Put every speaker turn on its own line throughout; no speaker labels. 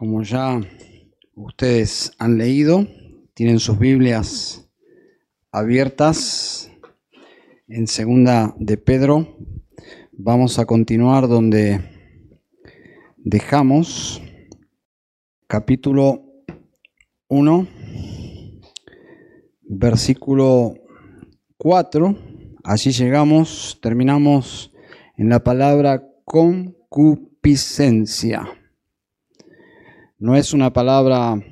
Como ya ustedes han leído, tienen sus Biblias abiertas en segunda de Pedro. Vamos a continuar donde dejamos capítulo 1, versículo 4. Allí llegamos, terminamos en la palabra concupiscencia. No es una palabra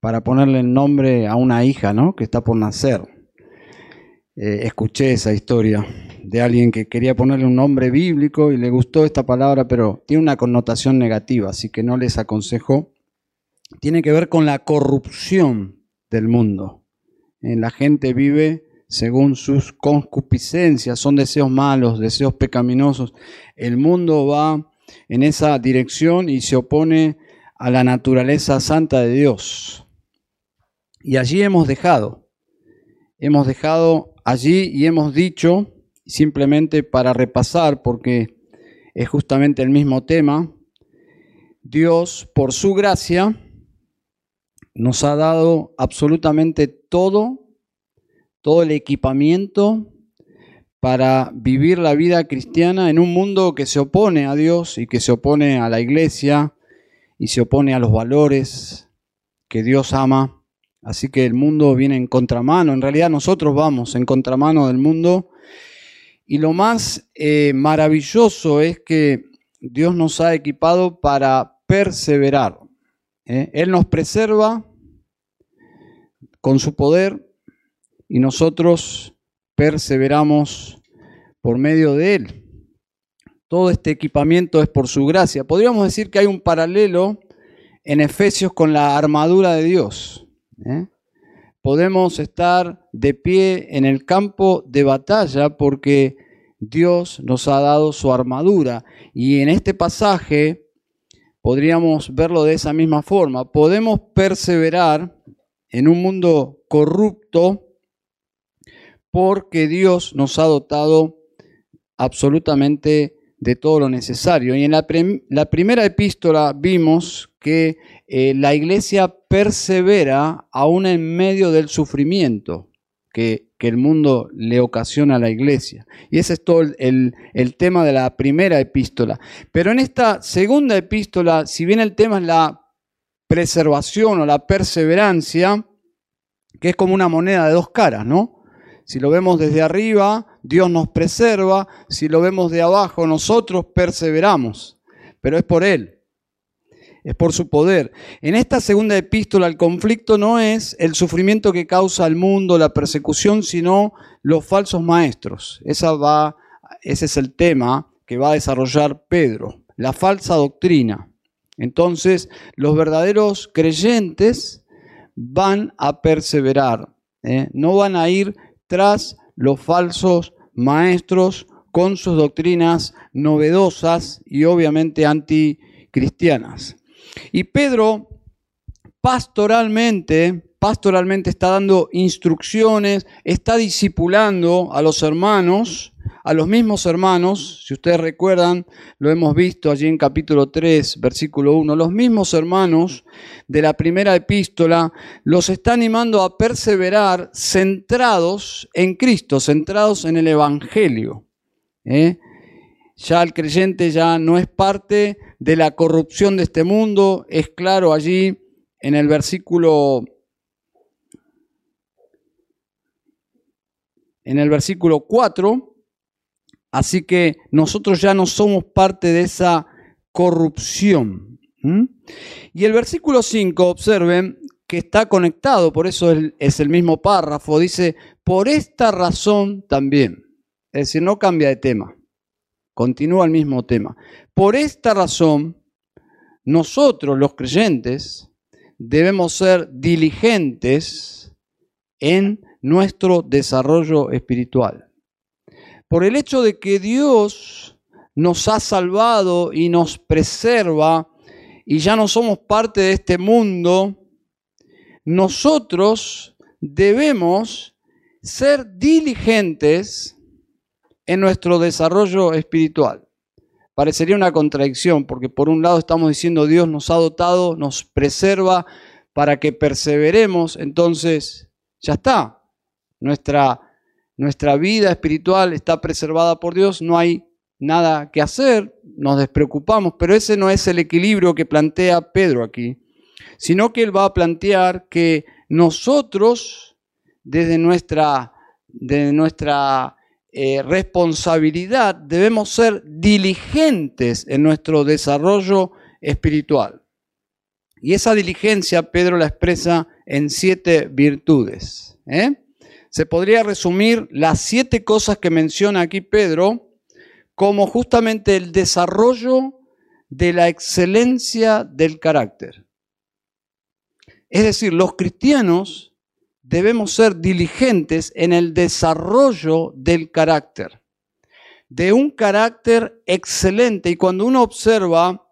para ponerle el nombre a una hija, ¿no? Que está por nacer. Eh, escuché esa historia de alguien que quería ponerle un nombre bíblico y le gustó esta palabra, pero tiene una connotación negativa, así que no les aconsejo. Tiene que ver con la corrupción del mundo. Eh, la gente vive según sus concupiscencias, son deseos malos, deseos pecaminosos. El mundo va en esa dirección y se opone a la naturaleza santa de Dios. Y allí hemos dejado, hemos dejado allí y hemos dicho, simplemente para repasar, porque es justamente el mismo tema, Dios, por su gracia, nos ha dado absolutamente todo, todo el equipamiento para vivir la vida cristiana en un mundo que se opone a Dios y que se opone a la iglesia y se opone a los valores que Dios ama. Así que el mundo viene en contramano, en realidad nosotros vamos en contramano del mundo. Y lo más eh, maravilloso es que Dios nos ha equipado para perseverar. ¿eh? Él nos preserva con su poder y nosotros perseveramos por medio de Él. Todo este equipamiento es por su gracia. Podríamos decir que hay un paralelo en Efesios con la armadura de Dios. ¿eh? Podemos estar de pie en el campo de batalla porque Dios nos ha dado su armadura. Y en este pasaje podríamos verlo de esa misma forma. Podemos perseverar en un mundo corrupto porque Dios nos ha dotado absolutamente de todo lo necesario. Y en la, primera epístola vimos que eh, la iglesia persevera aún en medio del sufrimiento que, el mundo le ocasiona a la iglesia. Y ese es todo el, el tema de la primera epístola. Pero en esta segunda epístola, si bien el tema es la preservación o la perseverancia, que es como una moneda de dos caras, ¿no? Si lo vemos desde arriba, Dios nos preserva. Si lo vemos de abajo, nosotros perseveramos. Pero es por Él. Es por su poder. En esta segunda epístola el conflicto no es el sufrimiento que causa al mundo, la persecución, sino los falsos maestros. Esa va, ese es el tema que va a desarrollar Pedro, la falsa doctrina. Entonces, los verdaderos creyentes van a perseverar, ¿eh? no van a ir tras los falsos maestros con sus doctrinas novedosas y obviamente anticristianas. Y Pedro pastoralmente, pastoralmente está dando instrucciones, está discipulando a los hermanos a los mismos hermanos, si ustedes recuerdan, lo hemos visto allí en capítulo 3, versículo 1, los mismos hermanos de la primera epístola los está animando a perseverar centrados en Cristo, centrados en el Evangelio. ¿eh? Ya el creyente ya no es parte de la corrupción de este mundo, es claro allí en el versículo en el versículo 4, Así que nosotros ya no somos parte de esa corrupción. Y el versículo 5, observen que está conectado, por eso es el mismo párrafo, dice, por esta razón también. Es decir, no cambia de tema, continúa el mismo tema. Por esta razón, nosotros los creyentes debemos ser diligentes en nuestro desarrollo espiritual por el hecho de que Dios nos ha salvado y nos preserva y ya no somos parte de este mundo, nosotros debemos ser diligentes en nuestro desarrollo espiritual. parecería una contradicción, porque por un lado estamos diciendo Dios nos ha dotado, nos preserva para que perseveremos, entonces ya está. Nuestra, nuestra vida espiritual está preservada por Dios, no hay nada que hacer, nos despreocupamos, pero ese no es el equilibrio que plantea Pedro aquí, sino que él va a plantear que nosotros, desde nuestra, nuestra eh, responsabilidad, debemos ser diligentes en nuestro desarrollo espiritual. Y esa diligencia Pedro la expresa en siete virtudes. ¿eh? Se podría resumir las siete cosas que menciona aquí Pedro como justamente el desarrollo de la excelencia del carácter. Es decir, los cristianos debemos ser diligentes en el desarrollo del carácter, de un carácter excelente. Y cuando uno observa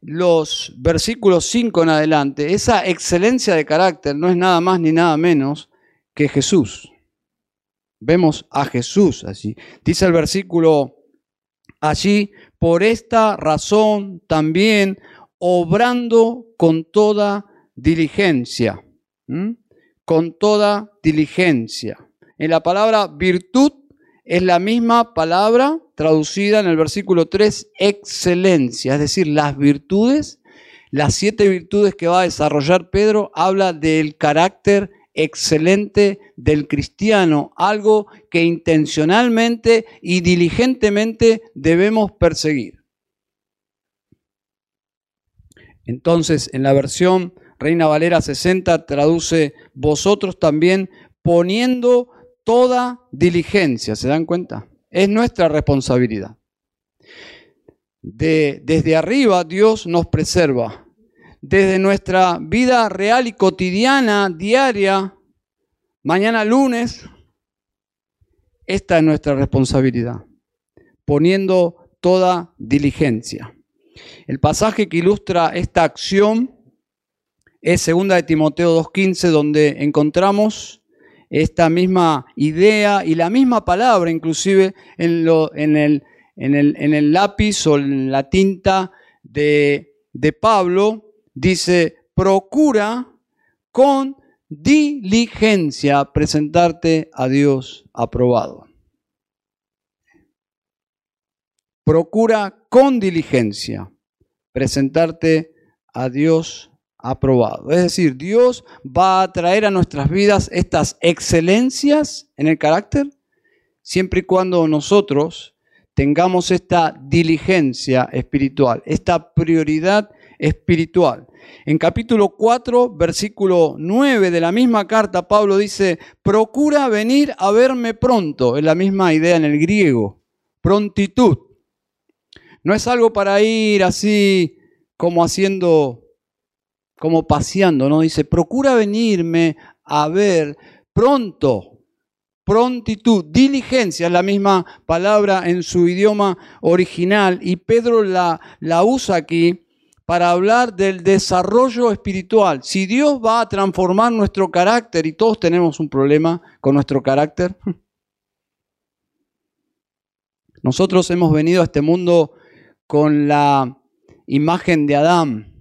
los versículos 5 en adelante, esa excelencia de carácter no es nada más ni nada menos que Jesús. Vemos a Jesús así. Dice el versículo allí, por esta razón también, obrando con toda diligencia, con toda diligencia. En la palabra virtud es la misma palabra traducida en el versículo 3, excelencia, es decir, las virtudes, las siete virtudes que va a desarrollar Pedro, habla del carácter excelente del cristiano, algo que intencionalmente y diligentemente debemos perseguir. Entonces, en la versión Reina Valera 60 traduce vosotros también poniendo toda diligencia, ¿se dan cuenta? Es nuestra responsabilidad. De, desde arriba Dios nos preserva, desde nuestra vida real y cotidiana, diaria, mañana lunes, esta es nuestra responsabilidad, poniendo toda diligencia. El pasaje que ilustra esta acción es 2 de Timoteo 2.15, donde encontramos esta misma idea y la misma palabra, inclusive en, el, lápiz o en la tinta de Pablo, dice, procura con diligencia presentarte a Dios aprobado. Procura con diligencia presentarte a Dios aprobado. Es decir, Dios va a traer a nuestras vidas estas excelencias en el carácter siempre y cuando nosotros tengamos esta diligencia espiritual, esta prioridad espiritual. En capítulo 4, versículo 9 de la misma carta, Pablo dice, procura venir a verme pronto. Es la misma idea en el griego, prontitud. No es algo para ir así como haciendo, como paseando, ¿no? Dice, procura venirme a ver pronto, prontitud, diligencia, es la misma palabra en su idioma original y Pedro la, la usa aquí para hablar del desarrollo espiritual. Si Dios va a transformar nuestro carácter, y todos tenemos un problema con nuestro carácter, nosotros hemos venido a este mundo con la imagen de Adán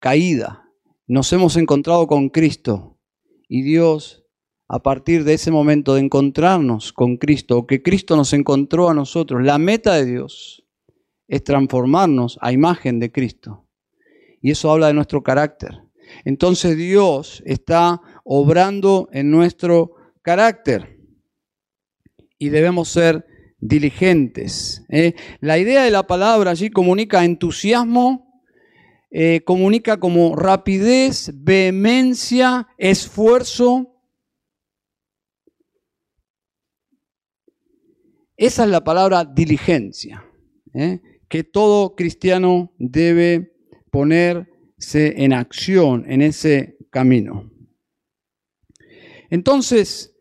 caída. Nos hemos encontrado con Cristo y Dios, a partir de ese momento de encontrarnos con Cristo, o que Cristo nos encontró a nosotros, la meta de Dios es transformarnos a imagen de Cristo. Y eso habla de nuestro carácter. Entonces Dios está obrando en nuestro carácter y debemos ser diligentes. ¿eh? La idea de la palabra allí comunica entusiasmo, eh, comunica como rapidez, vehemencia, esfuerzo. Esa es la palabra diligencia, ¿eh? que todo cristiano debe ponerse en acción en ese camino. Entonces,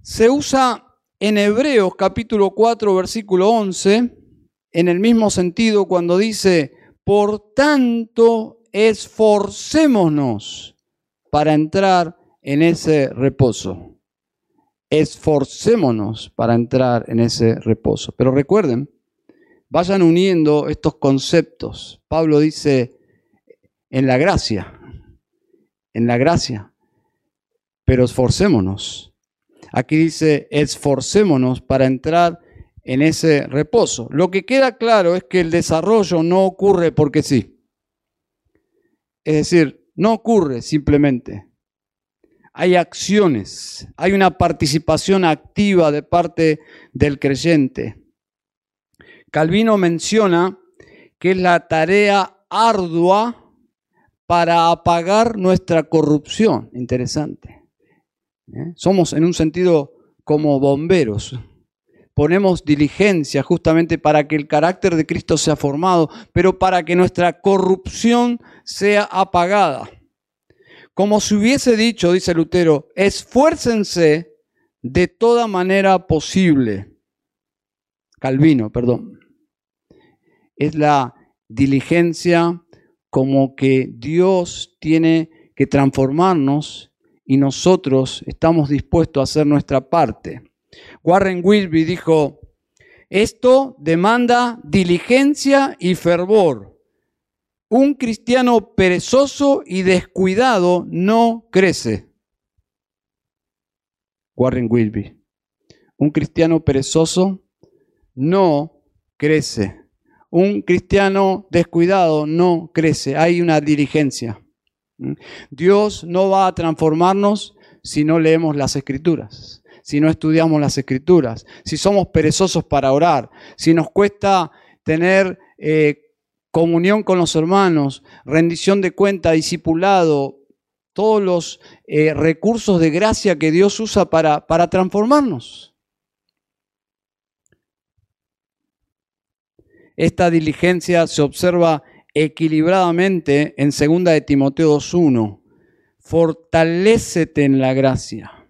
se usa en Hebreos capítulo 4, versículo 11, en el mismo sentido cuando dice, por tanto, esforcémonos para entrar en ese reposo. Esforcémonos para entrar en ese reposo. Pero recuerden, vayan uniendo estos conceptos. Pablo dice, en la gracia, en la gracia, pero esforcémonos. Aquí dice, esforcémonos para entrar en ese reposo. Lo que queda claro es que el desarrollo no ocurre porque sí. Es decir, no ocurre simplemente. Hay acciones, hay una participación activa de parte del creyente. Calvino menciona que es la tarea ardua para apagar nuestra corrupción. Interesante. ¿Eh? Somos en un sentido como bomberos ponemos diligencia justamente para que el carácter de Cristo sea formado, pero para que nuestra corrupción sea apagada. Como si hubiese dicho, dice Lutero, esfuércense de toda manera posible. Calvino, perdón. Es la diligencia como que Dios tiene que transformarnos y nosotros estamos dispuestos a hacer nuestra parte. Warren Wilby dijo, esto demanda diligencia y fervor. Un cristiano perezoso y descuidado no crece. Warren Wilby. Un cristiano perezoso no crece. Un cristiano descuidado no crece. Hay una diligencia. ¿Mm? Dios no va a transformarnos si no leemos las escrituras si no estudiamos las escrituras, si somos perezosos para orar, si nos cuesta tener eh, comunión con los hermanos, rendición de cuenta, discipulado, todos los eh, recursos de gracia que Dios usa para, para transformarnos. Esta diligencia se observa equilibradamente en 2 de Timoteo 2.1. Fortalécete en la gracia.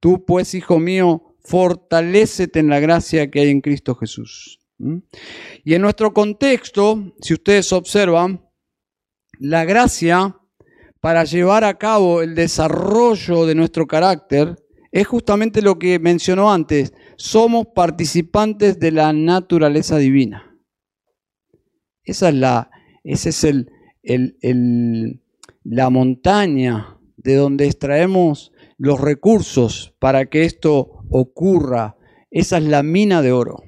Tú pues, hijo mío, fortalécete en la gracia que hay en Cristo Jesús. ¿Mm? Y en nuestro contexto, si ustedes observan, la gracia para llevar a cabo el desarrollo de nuestro carácter es justamente lo que mencionó antes. Somos participantes de la naturaleza divina. Esa es la, es el, el, la montaña de donde extraemos los recursos para que esto ocurra. Esa es la mina de oro,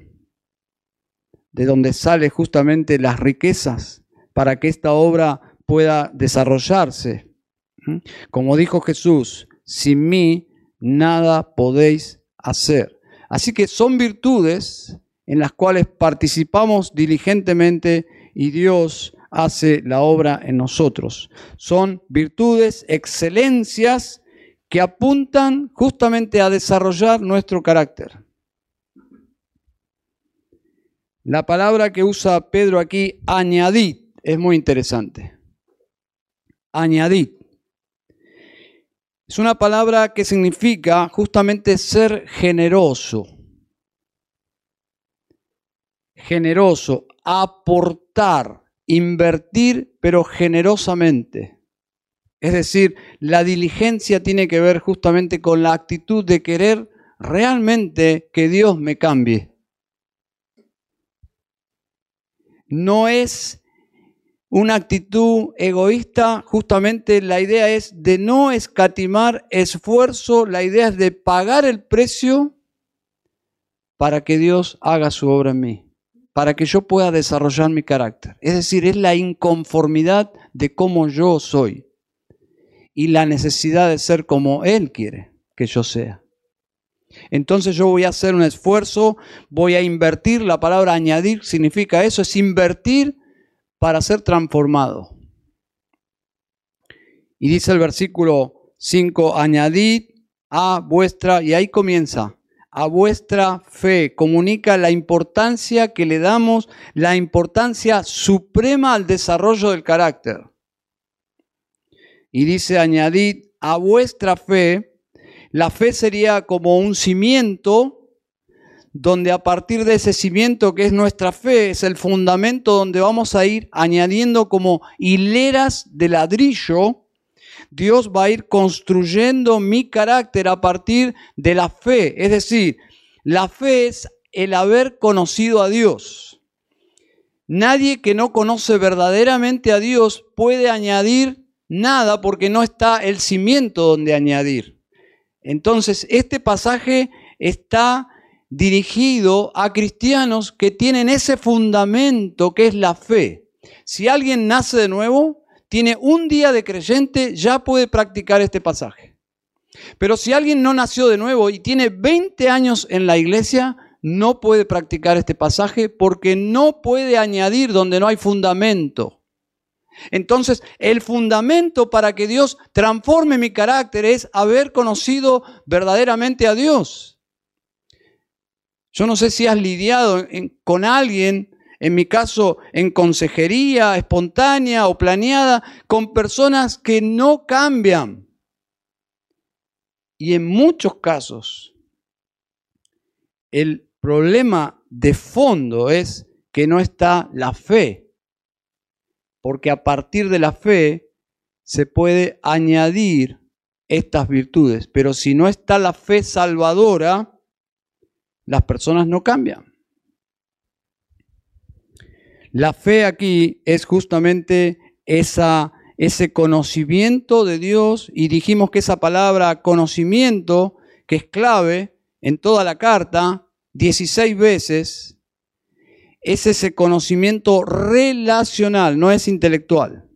de donde salen justamente las riquezas para que esta obra pueda desarrollarse. ¿Mm? Como dijo Jesús, sin mí nada podéis hacer. Así que son virtudes en las cuales participamos diligentemente y Dios hace la obra en nosotros. Son virtudes, excelencias que apuntan justamente a desarrollar nuestro carácter. La palabra que usa Pedro aquí, añadid, es muy interesante. Añadid. Es una palabra que significa justamente ser generoso. Generoso, aportar, invertir, pero generosamente. Es decir, la diligencia tiene que ver justamente con la actitud de querer realmente que Dios me cambie. No es una actitud egoísta, justamente la idea es de no escatimar esfuerzo, la idea es de pagar el precio para que Dios haga su obra en mí, para que yo pueda desarrollar mi carácter. Es decir, es la inconformidad de cómo yo soy y la necesidad de ser como Él quiere que yo sea. Entonces yo voy a hacer un esfuerzo, voy a invertir, la palabra añadir significa eso, es invertir para ser transformado. Y dice el versículo 5, añadid a vuestra, y ahí comienza, a vuestra fe, comunica la importancia que le damos, la importancia suprema al desarrollo del carácter. Y dice, añadid a vuestra fe, la fe sería como un cimiento, donde a partir de ese cimiento que es nuestra fe, es el fundamento donde vamos a ir añadiendo como hileras de ladrillo, Dios va a ir construyendo mi carácter a partir de la fe. Es decir, la fe es el haber conocido a Dios. Nadie que no conoce verdaderamente a Dios puede añadir nada porque no está el cimiento donde añadir. Entonces, este pasaje está dirigido a cristianos que tienen ese fundamento que es la fe. Si alguien nace de nuevo, tiene un día de creyente, ya puede practicar este pasaje. Pero si alguien no nació de nuevo y tiene 20 años en la iglesia, no puede practicar este pasaje porque no puede añadir donde no hay fundamento. Entonces, el fundamento para que Dios transforme mi carácter es haber conocido verdaderamente a Dios. Yo no sé si has lidiado con alguien, en mi caso en consejería espontánea o planeada, con personas que no cambian. Y en muchos casos, el problema de fondo es que no está la fe porque a partir de la fe se puede añadir estas virtudes. Pero si no está la fe salvadora, las personas no cambian. La fe aquí es justamente esa, ese conocimiento de Dios y dijimos que esa palabra conocimiento, que es clave en toda la carta, 16 veces, es ese conocimiento relacional, no es intelectual.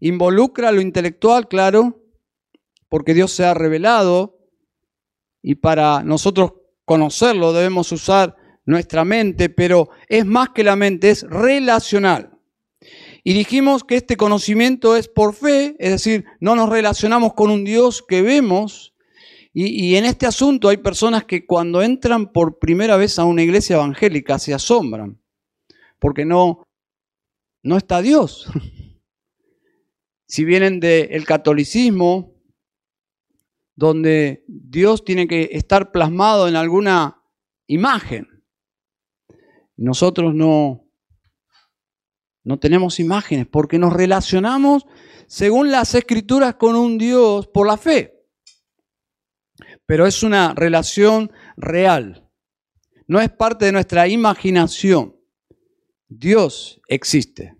Involucra lo intelectual, claro, porque Dios se ha revelado y para nosotros conocerlo debemos usar nuestra mente, pero es más que la mente, es relacional. Y dijimos que este conocimiento es por fe, es decir, no nos relacionamos con un Dios que vemos. Y, en este asunto hay personas que cuando entran por primera vez a una iglesia evangélica se asombran porque no, no está Dios. si vienen del catolicismo, donde Dios tiene que estar plasmado en alguna imagen. Nosotros no, no tenemos imágenes porque nos relacionamos según las escrituras con un Dios por la fe. Pero es una relación real. No es parte de nuestra imaginación. Dios existe.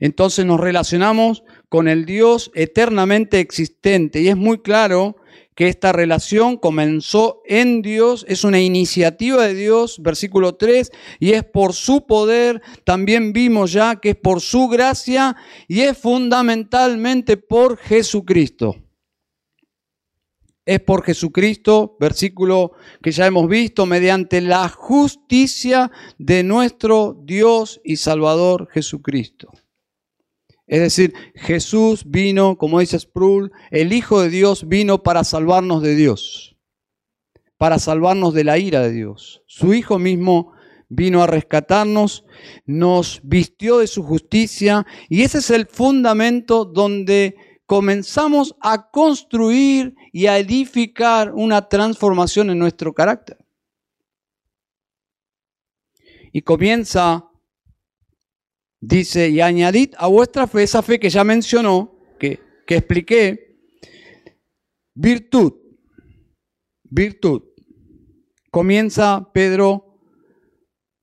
Entonces nos relacionamos con el Dios eternamente existente. Y es muy claro que esta relación comenzó en Dios, es una iniciativa de Dios, versículo 3, y es por su poder, también vimos ya que es por su gracia y es fundamentalmente por Jesucristo. Es por Jesucristo, versículo que ya hemos visto, mediante la justicia de nuestro Dios y Salvador Jesucristo. Es decir, Jesús vino, como dice Sproul, el Hijo de Dios vino para salvarnos de Dios, para salvarnos de la ira de Dios. Su Hijo mismo vino a rescatarnos, nos vistió de su justicia y ese es el fundamento donde comenzamos a construir y a edificar una transformación en nuestro carácter. Y comienza, dice, y añadid a vuestra fe esa fe que ya mencionó, que, que expliqué, virtud, virtud. Comienza Pedro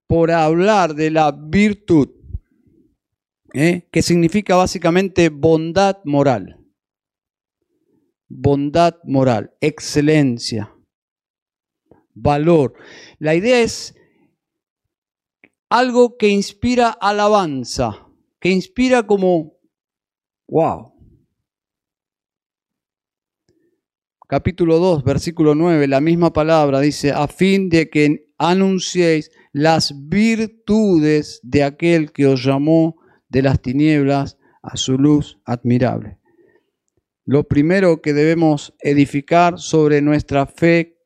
por hablar de la virtud. ¿eh? que significa básicamente bondad moral. Bondad moral, excelencia, valor. La idea es algo que inspira alabanza, que inspira como, wow. Capítulo 2, versículo 9, la misma palabra dice, a fin de que anunciéis las virtudes de aquel que os llamó de las tinieblas a su luz admirable. Lo primero que debemos edificar sobre nuestra fe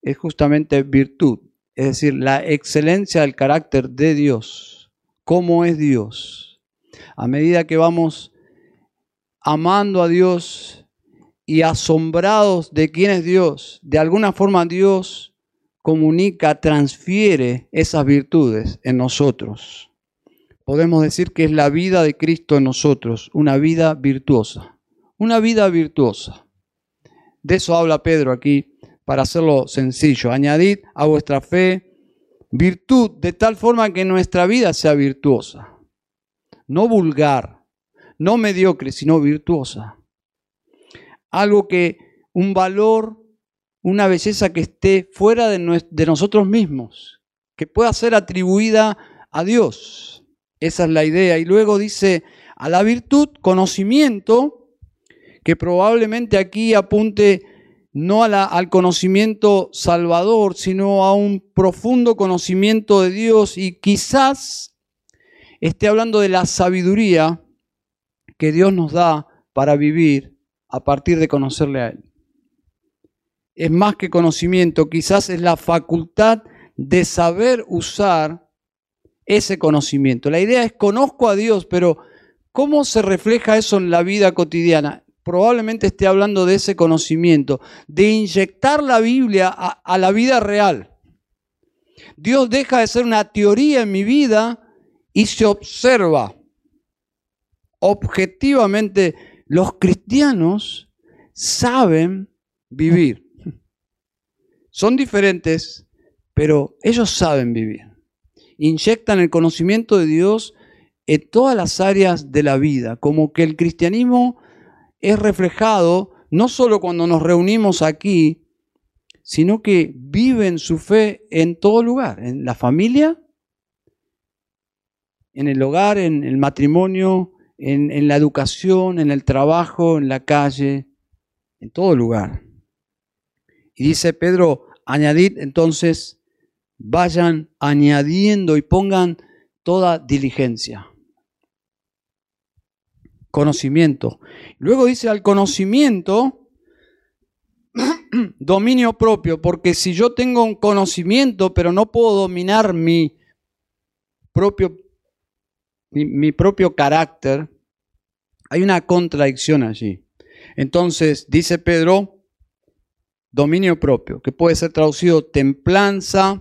es justamente virtud, es decir, la excelencia del carácter de Dios. ¿Cómo es Dios? A medida que vamos amando a Dios y asombrados de quién es Dios, de alguna forma Dios comunica, transfiere esas virtudes en nosotros podemos decir que es la vida de Cristo en nosotros, una vida virtuosa, una vida virtuosa. De eso habla Pedro aquí para hacerlo sencillo. Añadid a vuestra fe Virtud de tal forma que nuestra vida sea virtuosa. No vulgar, no mediocre, sino virtuosa. Algo que, un valor, una belleza que esté fuera de, de nosotros mismos, que pueda ser atribuida a Dios. Esa es la idea. Y luego dice, a la virtud, conocimiento, que probablemente aquí apunte no al conocimiento salvador, sino a un profundo conocimiento de Dios y quizás esté hablando de la sabiduría que Dios nos da para vivir a partir de conocerle a Él. Es más que conocimiento, quizás es la facultad de saber usar ese conocimiento. La idea es conozco a Dios, pero ¿cómo se refleja eso en la vida cotidiana? Probablemente esté hablando de ese conocimiento, de inyectar la Biblia a, la vida real. Dios deja de ser una teoría en mi vida y se observa objetivamente. Los cristianos saben vivir. Son diferentes, pero ellos saben vivir. Inyectan el conocimiento de Dios en todas las áreas de la vida, como que el cristianismo es reflejado no solo cuando nos reunimos aquí, sino que viven su fe en todo lugar, en la familia, en el hogar, en el matrimonio, en, la educación, en el trabajo, en la calle, en todo lugar. Y dice Pedro, añadid entonces, vayan añadiendo y pongan toda diligencia conocimiento. Luego dice al conocimiento, dominio propio, porque si yo tengo un conocimiento, pero no puedo dominar mi propio, mi, propio carácter, hay una contradicción allí. Entonces, dice Pedro, dominio propio, que puede ser traducido templanza.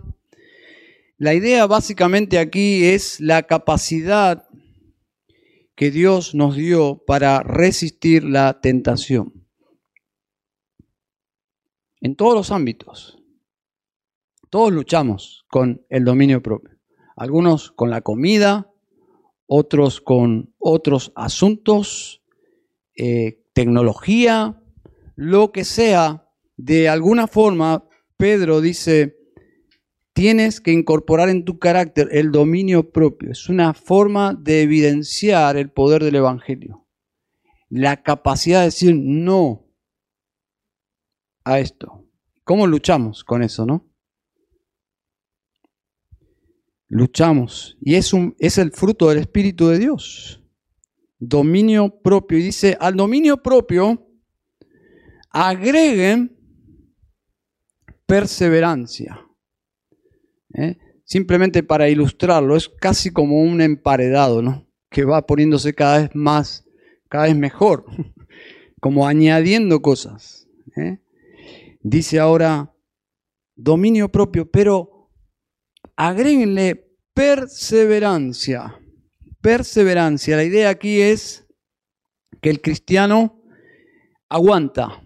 La idea básicamente aquí es la capacidad que Dios nos dio para resistir la tentación. En todos los ámbitos. Todos luchamos con el dominio propio. Algunos con la comida, otros con otros asuntos, eh, tecnología, lo que sea. De alguna forma, Pedro dice, tienes que incorporar en tu carácter el dominio propio. Es una forma de evidenciar el poder del Evangelio. La capacidad de decir no a esto. ¿Cómo luchamos con eso, no? Luchamos. Y es, un, es el fruto del Espíritu de Dios. Dominio propio. Y dice, al dominio propio agreguen perseverancia. ¿Eh? simplemente para ilustrarlo, es casi como un emparedado, ¿no? que va poniéndose cada vez más, cada vez mejor, como añadiendo cosas. ¿eh? Dice ahora dominio propio, pero agréguenle perseverancia. Perseverancia. La idea aquí es que el cristiano aguanta,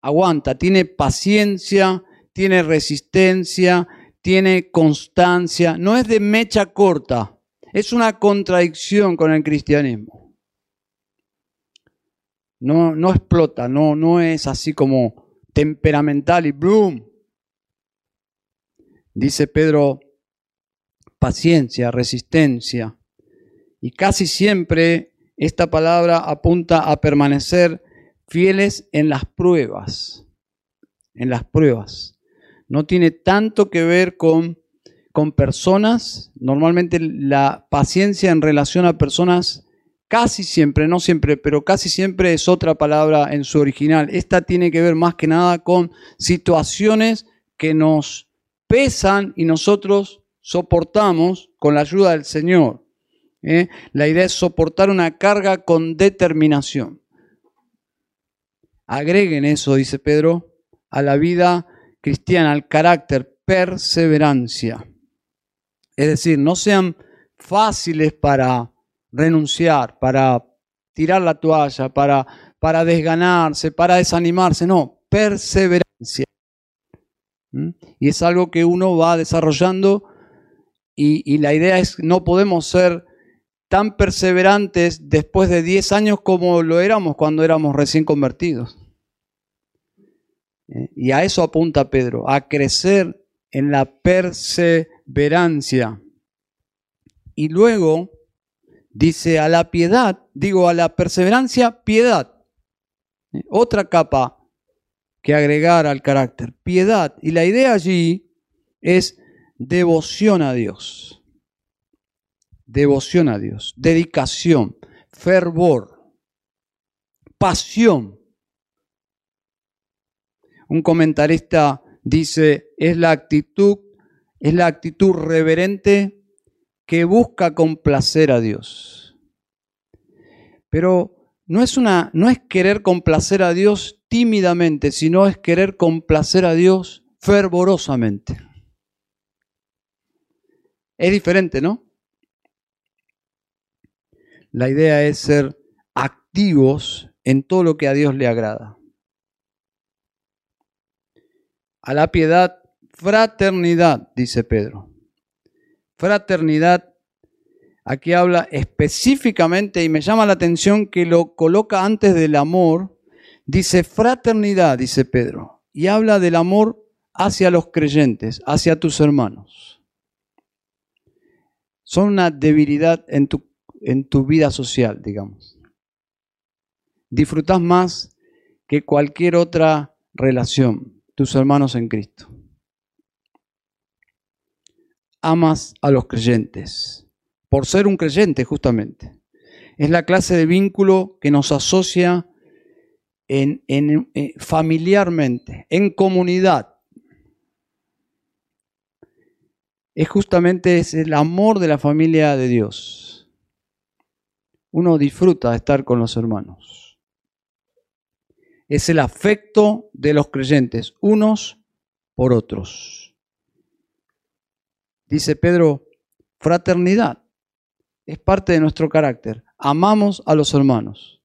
aguanta, tiene paciencia, tiene resistencia, tiene constancia, no es de mecha corta, es una contradicción con el cristianismo. No, no explota, no, no es así como temperamental y boom. Dice Pedro, paciencia, resistencia. Y casi siempre esta palabra apunta a permanecer fieles en las pruebas, en las pruebas no tiene tanto que ver con, con personas. Normalmente la paciencia en relación a personas casi siempre, no siempre, pero casi siempre es otra palabra en su original. Esta tiene que ver más que nada con situaciones que nos pesan y nosotros soportamos con la ayuda del Señor. ¿eh? La idea es soportar una carga con determinación. Agreguen eso, dice Pedro, a la vida cristiana, al carácter, perseverancia. Es decir, no sean fáciles para renunciar, para tirar la toalla, para, para desganarse, para desanimarse. No, perseverancia. Y es algo que uno va desarrollando y, la idea es no podemos ser tan perseverantes después de 10 años como lo éramos cuando éramos recién convertidos. ¿Eh? Y a eso apunta Pedro, a crecer en la perseverancia. Y luego dice a la piedad, digo a la perseverancia, piedad. ¿Eh? Otra capa que agregar al carácter, piedad. Y la idea allí es devoción a Dios. Devoción a Dios, dedicación, fervor, pasión. Un comentarista dice, es la actitud, es la actitud reverente que busca complacer a Dios. Pero no es una no es querer complacer a Dios tímidamente, sino es querer complacer a Dios fervorosamente. Es diferente, ¿no? La idea es ser activos en todo lo que a Dios le agrada. A la piedad, fraternidad, dice Pedro. Fraternidad, aquí habla específicamente y me llama la atención que lo coloca antes del amor. Dice fraternidad, dice Pedro, y habla del amor hacia los creyentes, hacia tus hermanos son una debilidad en tu, en tu vida social, digamos. Disfrutas más que cualquier otra relación, tus hermanos en Cristo. Amas a los creyentes, por ser un creyente justamente. Es la clase de vínculo que nos asocia en, eh, familiarmente, en comunidad. es justamente es el amor de la familia de Dios. Uno disfruta de estar con los hermanos. Es el afecto de los creyentes, unos por otros. Dice Pedro, fraternidad es parte de nuestro carácter. Amamos a los hermanos.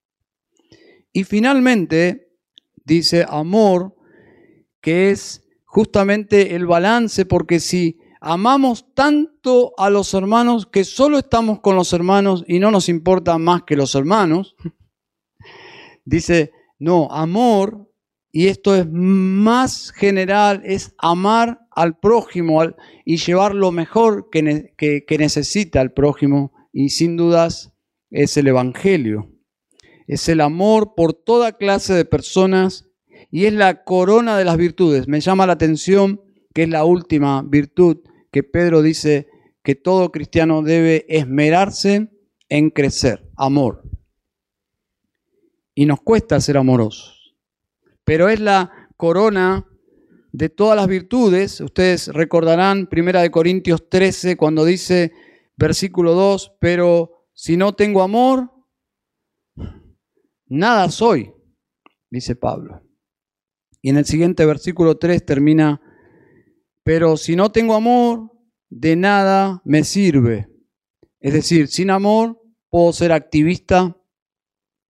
Y finalmente, dice amor, que es justamente el balance, porque si amamos tanto a los hermanos que solo estamos con los hermanos y no nos importa más que los hermanos. Dice, no, amor, y esto es más general, es amar al prójimo y llevar lo mejor que, que necesita el prójimo, y sin dudas es el Evangelio. Es el amor por toda clase de personas y es la corona de las virtudes. Me llama la atención que es la última virtud que Pedro dice que todo cristiano debe esmerarse en crecer, amor. Y nos cuesta ser amorosos, pero es la corona de todas las virtudes. Ustedes recordarán 1 Corintios 13 cuando dice, versículo 2, pero si no tengo amor, nada soy, dice Pablo. Y en el siguiente versículo 3 termina pero si no tengo amor, de nada me sirve. Es decir, sin amor puedo ser activista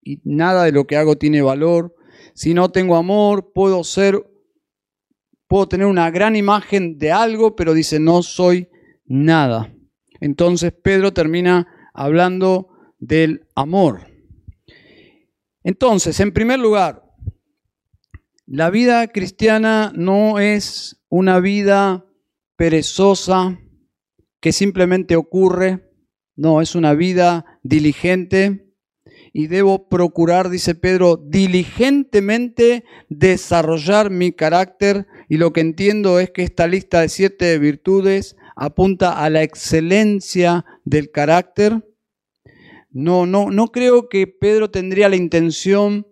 y nada de lo que hago tiene valor. Si no tengo amor, puedo ser, puedo tener una gran imagen de algo, pero dice, no soy nada. Entonces Pedro termina hablando del amor. Entonces, en primer lugar, la vida cristiana no es una vida perezosa que simplemente ocurre, no, es una vida diligente y debo procurar, dice Pedro, diligentemente desarrollar mi carácter y lo que entiendo es que esta lista de siete virtudes apunta a la excelencia del carácter. No, no, no creo que Pedro tendría la intención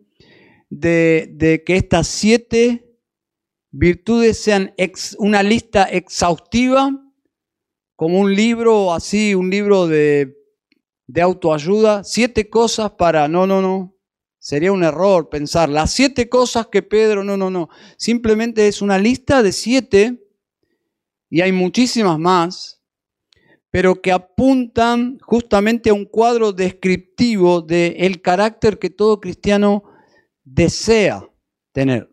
de, que estas siete virtudes sean una lista exhaustiva, como un libro así, un libro de, de autoayuda, siete cosas para, no, no, no, sería un error pensar, las siete cosas que Pedro, no, no, no, simplemente es una lista de siete, y hay muchísimas más, pero que apuntan justamente a un cuadro descriptivo del el carácter que todo cristiano desea tener.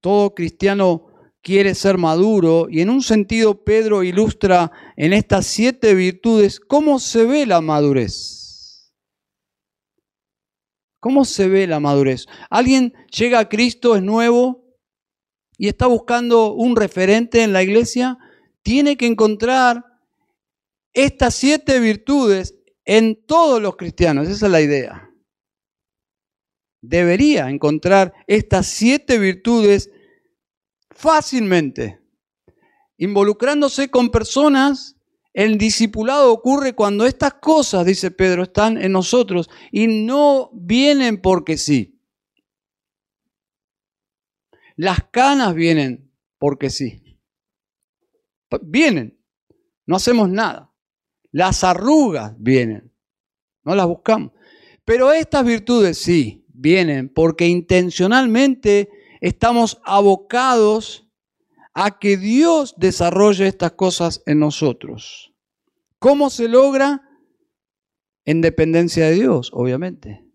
Todo cristiano quiere ser maduro y en un sentido Pedro ilustra en estas siete virtudes cómo se ve la madurez. ¿Cómo se ve la madurez? Alguien llega a Cristo, es nuevo y está buscando un referente en la iglesia, tiene que encontrar estas siete virtudes en todos los cristianos, esa es la idea. Debería encontrar estas siete virtudes fácilmente, involucrándose con personas. El discipulado ocurre cuando estas cosas, dice Pedro, están en nosotros y no vienen porque sí. Las canas vienen porque sí. Vienen, no hacemos nada. Las arrugas vienen, no las buscamos. Pero estas virtudes sí, vienen porque intencionalmente estamos abocados a que Dios desarrolle estas cosas en nosotros. ¿Cómo se logra? En dependencia de Dios, obviamente.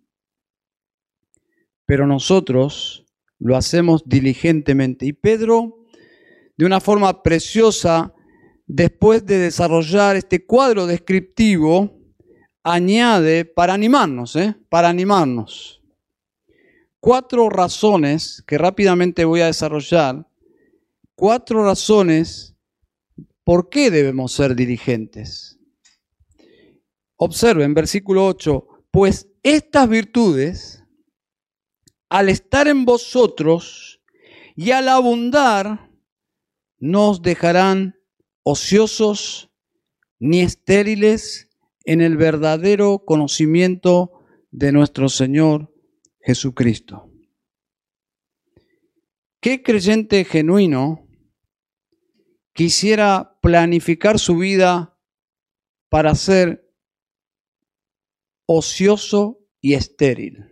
Pero nosotros lo hacemos diligentemente. Y Pedro, de una forma preciosa, después de desarrollar este cuadro descriptivo, añade para animarnos, ¿eh? para animarnos cuatro razones que rápidamente voy a desarrollar, cuatro razones por qué debemos ser dirigentes. Observen, versículo 8, pues estas virtudes, al estar en vosotros y al abundar, no os dejarán ociosos ni estériles en el verdadero conocimiento de nuestro Señor Jesucristo. ¿Qué creyente genuino quisiera planificar su vida para ser ocioso y estéril?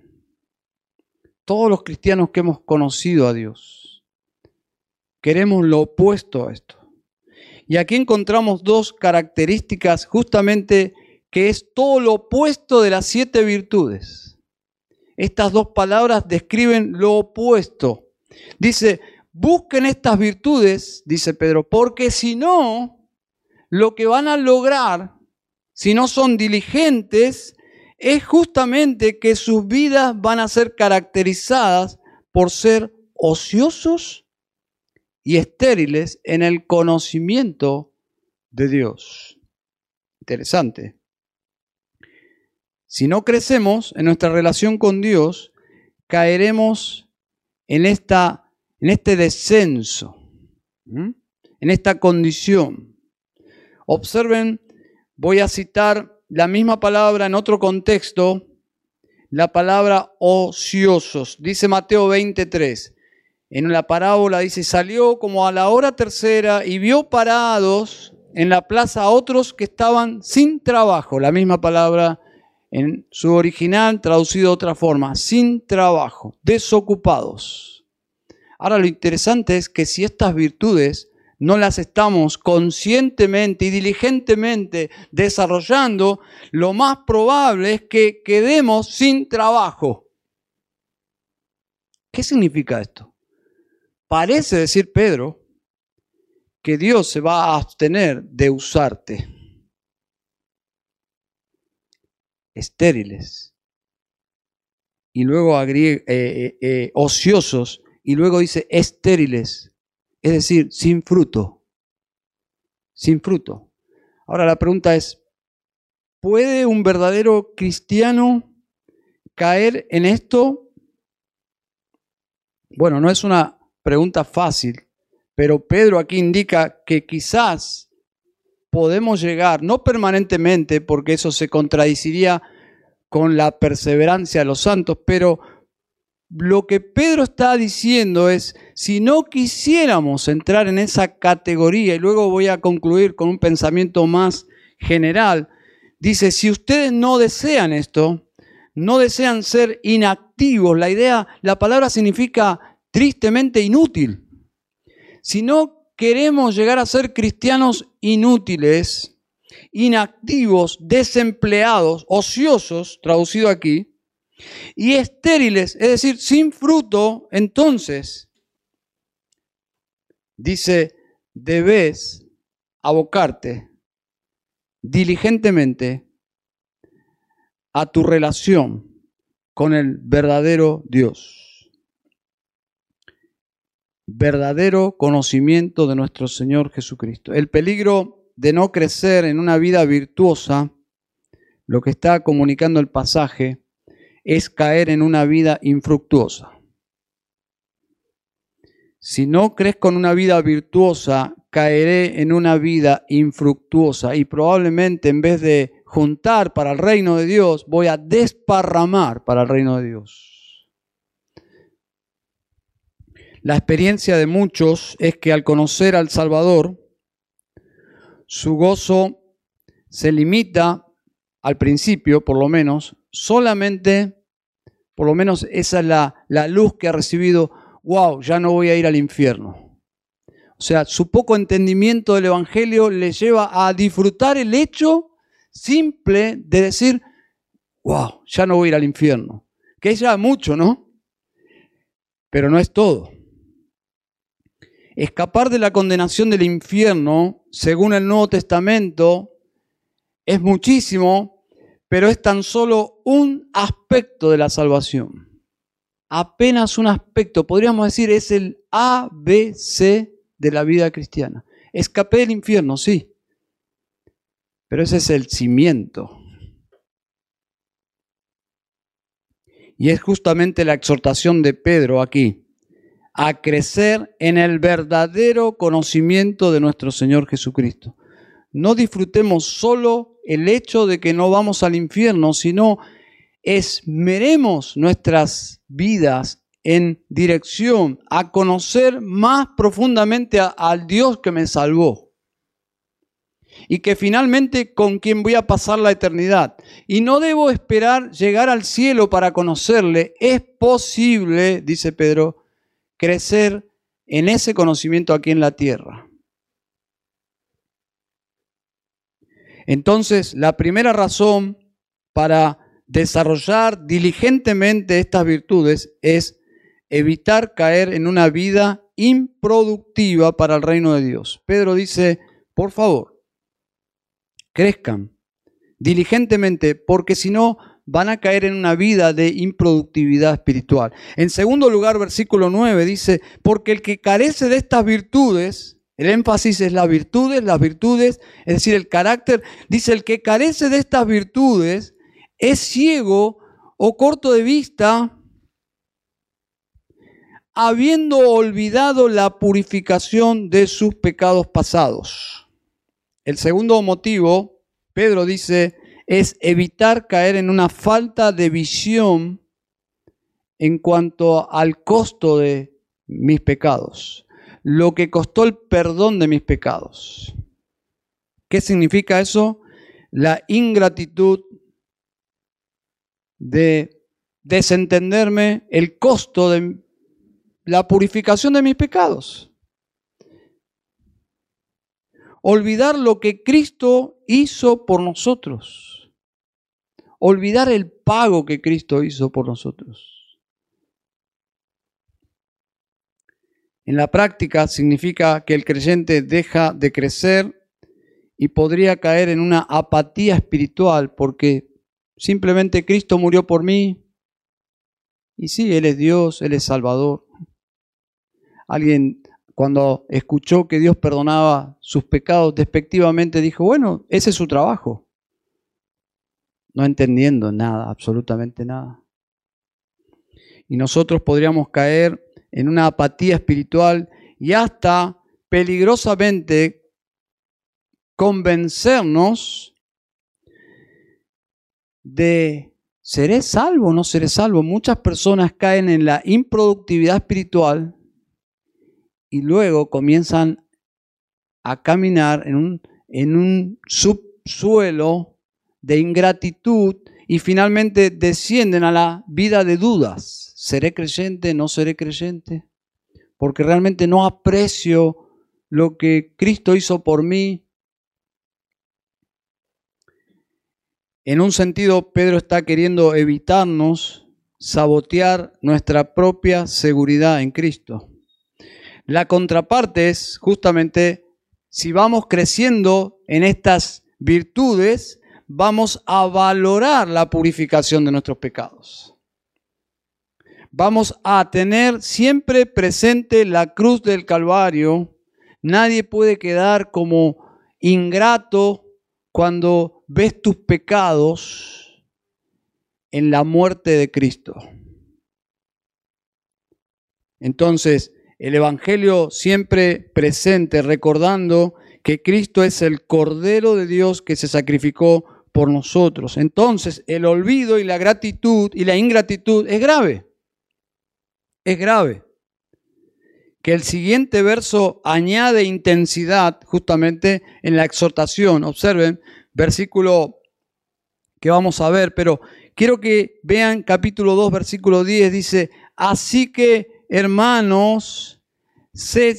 Todos los cristianos que hemos conocido a Dios queremos lo opuesto a esto. Y aquí encontramos dos características justamente que es todo lo opuesto de las siete virtudes. Estas dos palabras describen lo opuesto. Dice, busquen estas virtudes, dice Pedro, porque si no, lo que van a lograr, si no son diligentes, es justamente que sus vidas van a ser caracterizadas por ser ociosos y estériles en el conocimiento de Dios. Interesante. Si no crecemos en nuestra relación con Dios, caeremos en, esta, en este descenso, en esta condición. Observen, voy a citar la misma palabra en otro contexto, la palabra ociosos. Dice Mateo 23. En la parábola dice, salió como a la hora tercera y vio parados en la plaza a otros que estaban sin trabajo. La misma palabra en su original traducido de otra forma, sin trabajo, desocupados. Ahora lo interesante es que si estas virtudes no las estamos conscientemente y diligentemente desarrollando, lo más probable es que quedemos sin trabajo. ¿Qué significa esto? Parece decir Pedro que Dios se va a abstener de usarte. Estériles. Y luego agregue eh, eh, eh, ociosos. Y luego dice estériles. Es decir, sin fruto. Sin fruto. Ahora la pregunta es, ¿puede un verdadero cristiano caer en esto? Bueno, no es una pregunta fácil, pero Pedro aquí indica que quizás podemos llegar, no permanentemente, porque eso se contradiciría con la perseverancia de los santos, pero lo que Pedro está diciendo es, si no quisiéramos entrar en esa categoría, y luego voy a concluir con un pensamiento más general, dice, si ustedes no desean esto, no desean ser inactivos, la idea, la palabra significa tristemente inútil. Si no queremos llegar a ser cristianos inútiles, inactivos, desempleados, ociosos, traducido aquí, y estériles, es decir, sin fruto, entonces dice, debes abocarte diligentemente a tu relación con el verdadero Dios. Verdadero conocimiento de nuestro Señor Jesucristo. El peligro de no crecer en una vida virtuosa, lo que está comunicando el pasaje, es caer en una vida infructuosa. Si no crezco en una vida virtuosa, caeré en una vida infructuosa y probablemente en vez de juntar para el reino de Dios, voy a desparramar para el reino de Dios. La experiencia de muchos es que al conocer al Salvador, su gozo se limita al principio, por lo menos, solamente, por lo menos esa es la, luz que ha recibido wow, ya no voy a ir al infierno. O sea, su poco entendimiento del Evangelio le lleva a disfrutar el hecho simple de decir, wow, ya no voy a ir al infierno. Que es ya mucho, ¿no? Pero no es todo. Escapar de la condenación del infierno, según el Nuevo Testamento, es muchísimo, pero es tan solo un aspecto de la salvación apenas un aspecto, podríamos decir, es el ABC de la vida cristiana. Escapé del infierno, sí, pero ese es el cimiento. Y es justamente la exhortación de Pedro aquí, a crecer en el verdadero conocimiento de nuestro Señor Jesucristo. No disfrutemos solo el hecho de que no vamos al infierno, sino esmeremos nuestras vidas en dirección a conocer más profundamente al Dios que me salvó. Y que finalmente con quien voy a pasar la eternidad. Y no debo esperar llegar al cielo para conocerle. Es posible, dice Pedro, crecer en ese conocimiento aquí en la tierra. Entonces, la primera razón para desarrollar diligentemente estas virtudes es evitar caer en una vida improductiva para el reino de Dios. Pedro dice, por favor, crezcan diligentemente, porque si no van a caer en una vida de improductividad espiritual. En segundo lugar, versículo 9 dice, porque el que carece de estas virtudes, el énfasis es las virtudes, las virtudes, es decir, el carácter, dice, el que carece de estas virtudes, es ciego o corto de vista, habiendo olvidado la purificación de sus pecados pasados. El segundo motivo, Pedro dice, es evitar caer en una falta de visión en cuanto al costo de mis pecados, lo que costó el perdón de mis pecados. ¿Qué significa eso? La ingratitud de desentenderme el costo de la purificación de mis pecados. Olvidar lo que Cristo hizo por nosotros. Olvidar el pago que Cristo hizo por nosotros. En la práctica significa que el creyente deja de crecer y podría caer en una apatía espiritual porque Simplemente Cristo murió por mí. Y sí, Él es Dios, Él es Salvador. Alguien cuando escuchó que Dios perdonaba sus pecados despectivamente dijo, bueno, ese es su trabajo. No entendiendo nada, absolutamente nada. Y nosotros podríamos caer en una apatía espiritual y hasta peligrosamente convencernos de ¿seré salvo o no seré salvo? Muchas personas caen en la improductividad espiritual y luego comienzan a caminar en un, en un subsuelo de ingratitud y finalmente descienden a la vida de dudas. ¿Seré creyente? ¿No seré creyente? Porque realmente no aprecio lo que Cristo hizo por mí. En un sentido, Pedro está queriendo evitarnos sabotear nuestra propia seguridad en Cristo. La contraparte es justamente si vamos creciendo en estas virtudes, vamos a valorar la purificación de nuestros pecados. Vamos a tener siempre presente la cruz del Calvario. Nadie puede quedar como ingrato cuando ves tus pecados en la muerte de Cristo. Entonces, el Evangelio siempre presente, recordando que Cristo es el Cordero de Dios que se sacrificó por nosotros. Entonces, el olvido y la gratitud y la ingratitud es grave. Es grave. Que el siguiente verso añade intensidad justamente en la exhortación. Observen, versículo que vamos a ver, pero quiero que vean capítulo 2, versículo 10, dice, así que hermanos, sé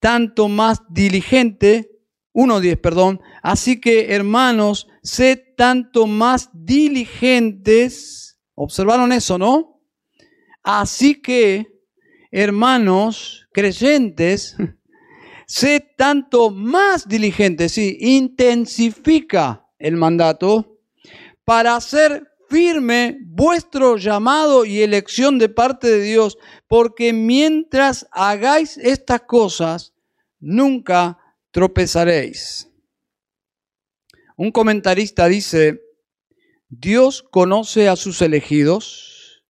tanto más diligente, 1.10, perdón, así que hermanos, sé tanto más diligentes, observaron eso, ¿no? Así que, hermanos creyentes, sé tanto más diligentes, sí, intensifica el mandato para hacer firme vuestro llamado y elección de parte de Dios, porque mientras hagáis estas cosas, nunca tropezaréis. Un comentarista dice, Dios conoce a sus elegidos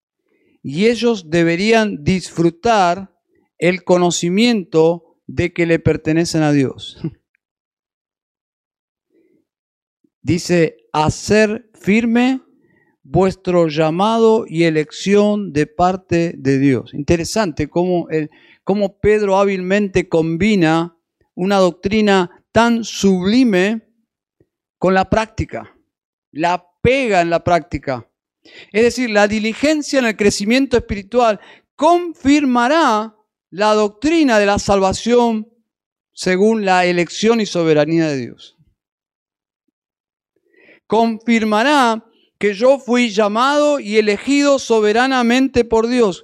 y ellos deberían disfrutar el conocimiento de que le pertenecen a Dios. Dice, hacer firme vuestro llamado y elección de parte de Dios. Interesante cómo, cómo Pedro hábilmente combina una doctrina tan sublime con la práctica, la pega en la práctica. Es decir, la diligencia en el crecimiento espiritual confirmará la doctrina de la salvación según la elección y soberanía de Dios. Confirmará que yo fui llamado y elegido soberanamente por Dios.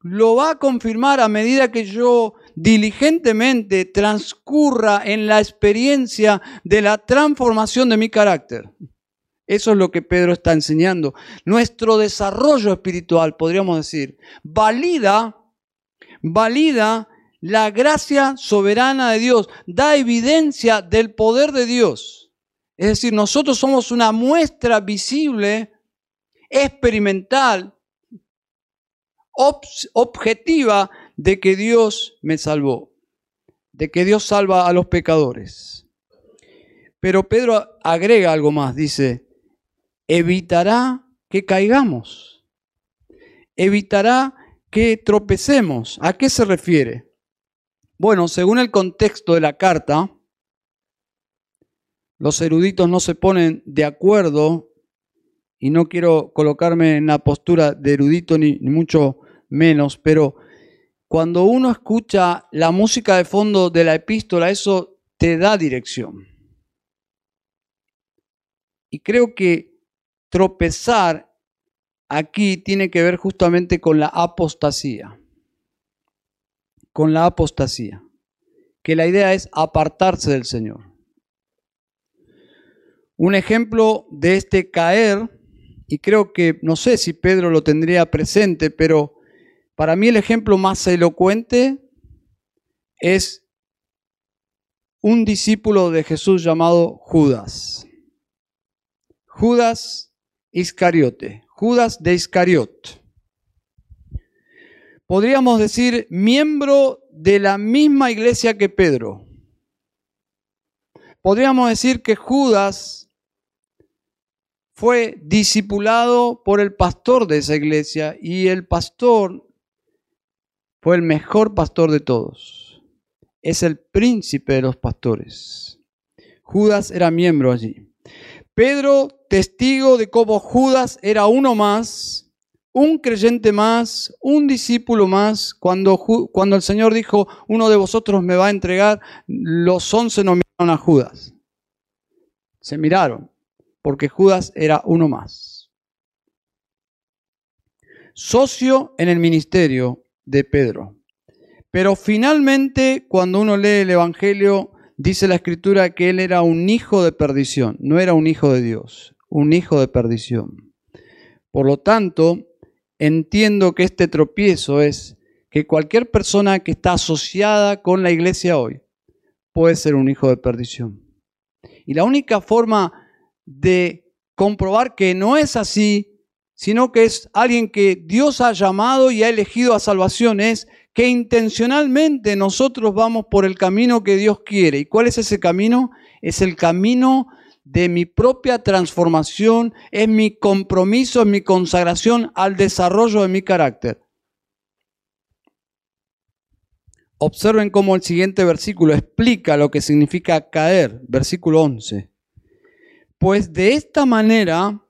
Lo va a confirmar a medida que yo diligentemente transcurra en la experiencia de la transformación de mi carácter. Eso es lo que Pedro está enseñando. Nuestro desarrollo espiritual, podríamos decir, valida, valida la gracia soberana de Dios, da evidencia del poder de Dios. Es decir, nosotros somos una muestra visible, experimental, objetiva de que Dios me salvó, de que Dios salva a los pecadores. Pero Pedro agrega algo más, dice, evitará que caigamos, evitará que tropecemos. ¿A qué se refiere? Bueno, según el contexto de la carta, los eruditos no se ponen de acuerdo y no quiero colocarme en la postura de erudito ni, mucho menos, pero cuando uno escucha la música de fondo de la epístola, eso te da dirección. Y creo que tropezar aquí tiene que ver justamente con la apostasía. Con la apostasía. Que la idea es apartarse del Señor. Un ejemplo de este caer, y creo que no sé si Pedro lo tendría presente, pero para mí el ejemplo más elocuente es un discípulo de Jesús llamado Judas. Judas Iscariote, Judas de Iscariot. Podríamos decir miembro de la misma iglesia que Pedro. Podríamos decir que Judas fue discipulado por el pastor de esa iglesia y el pastor fue el mejor pastor de todos. Es el príncipe de los pastores. Judas era miembro allí. Pedro, testigo de cómo Judas era uno más, un creyente más, un discípulo más. Cuando, cuando el Señor dijo, uno de vosotros me va a entregar, los once no miraron a Judas. Se miraron porque Judas era uno más. Socio en el ministerio de Pedro. Pero finalmente, cuando uno lee el Evangelio, dice la Escritura que él era un hijo de perdición, no era un hijo de Dios, un hijo de perdición. Por lo tanto, entiendo que este tropiezo es que cualquier persona que está asociada con la iglesia hoy puede ser un hijo de perdición. Y la única forma de comprobar que no es así, sino que es alguien que Dios ha llamado y ha elegido a salvación, es que intencionalmente nosotros vamos por el camino que Dios quiere. ¿Y cuál es ese camino? Es el camino de mi propia transformación, es mi compromiso, es mi consagración al desarrollo de mi carácter. Observen cómo el siguiente versículo explica lo que significa caer, versículo 11. Pues de esta manera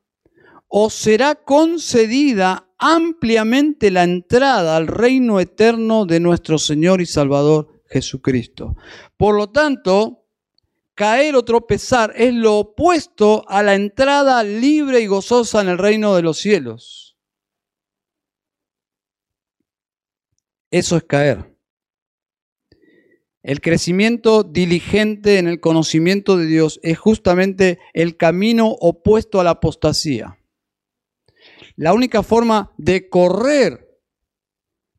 os será concedida ampliamente la entrada al reino eterno de nuestro Señor y Salvador Jesucristo. Por lo tanto, caer o tropezar es lo opuesto a la entrada libre y gozosa en el reino de los cielos. Eso es caer. El crecimiento diligente en el conocimiento de Dios es justamente el camino opuesto a la apostasía. La única forma de correr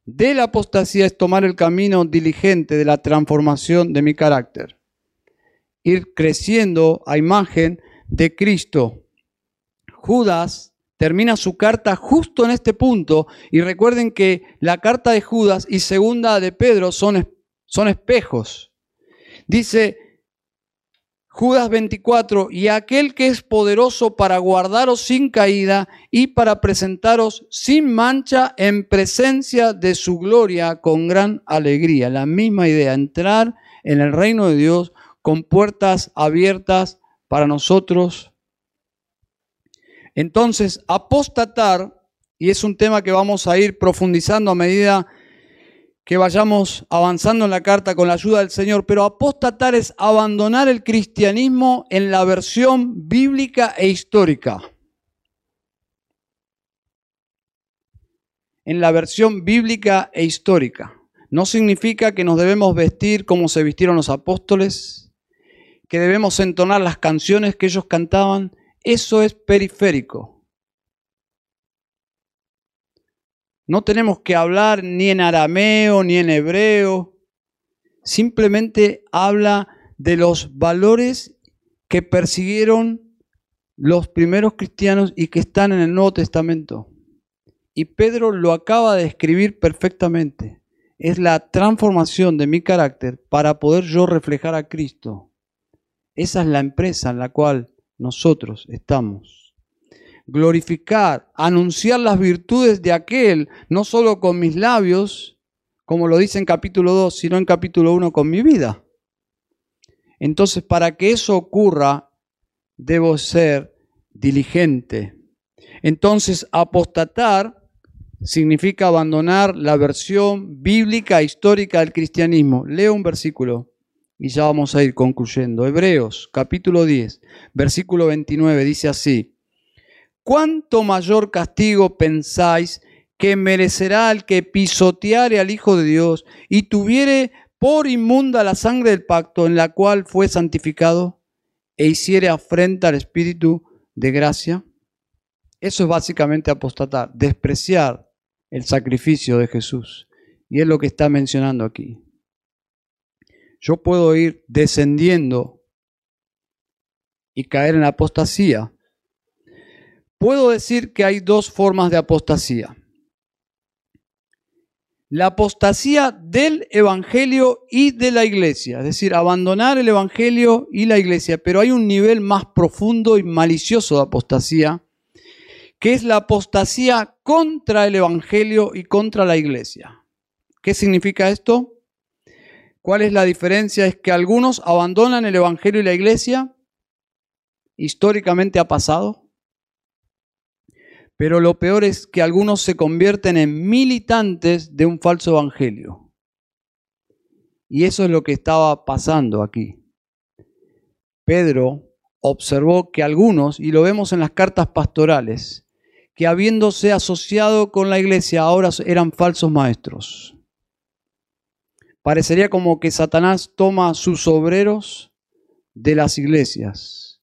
de la apostasía es tomar el camino diligente de la transformación de mi carácter. Ir creciendo a imagen de Cristo. Judas termina su carta justo en este punto y recuerden que la carta de Judas y segunda de Pedro son, son espejos. Dice, Judas 24, y aquel que es poderoso para guardaros sin caída y para presentaros sin mancha en presencia de su gloria con gran alegría. La misma idea, entrar en el reino de Dios con puertas abiertas para nosotros. Entonces, apostatar, y es un tema que vamos a ir profundizando a medida que vayamos avanzando en la carta con la ayuda del Señor, pero apostatar es abandonar el cristianismo en la versión bíblica e histórica. En la versión bíblica e histórica. No significa que nos debemos vestir como se vistieron los apóstoles, que debemos entonar las canciones que ellos cantaban. Eso es periférico. No tenemos que hablar ni en arameo ni en hebreo. Simplemente habla de los valores que persiguieron los primeros cristianos y que están en el Nuevo Testamento. Y Pedro lo acaba de escribir perfectamente. Es la transformación de mi carácter para poder yo reflejar a Cristo. Esa es la empresa en la cual nosotros estamos glorificar, anunciar las virtudes de aquel, no solo con mis labios, como lo dice en capítulo 2, sino en capítulo 1 con mi vida. Entonces, para que eso ocurra, debo ser diligente. Entonces, apostatar significa abandonar la versión bíblica histórica del cristianismo. Leo un versículo y ya vamos a ir concluyendo. Hebreos capítulo 10, versículo 29 dice así. ¿Cuánto mayor castigo pensáis que merecerá el que pisoteare al Hijo de Dios y tuviere por inmunda la sangre del pacto en la cual fue santificado e hiciere afrenta al Espíritu de gracia? Eso es básicamente apostatar, despreciar el sacrificio de Jesús. Y es lo que está mencionando aquí. Yo puedo ir descendiendo y caer en la apostasía Puedo decir que hay dos formas de apostasía. La apostasía del Evangelio y de la iglesia, es decir, abandonar el Evangelio y la iglesia, pero hay un nivel más profundo y malicioso de apostasía, que es la apostasía contra el Evangelio y contra la iglesia. ¿Qué significa esto? ¿Cuál es la diferencia? Es que algunos abandonan el Evangelio y la iglesia, históricamente ha pasado, pero lo peor es que algunos se convierten en militantes de un falso evangelio. Y eso es lo que estaba pasando aquí. Pedro observó que algunos, y lo vemos en las cartas pastorales, que habiéndose asociado con la iglesia ahora eran falsos maestros. Parecería como que Satanás toma sus obreros de las iglesias,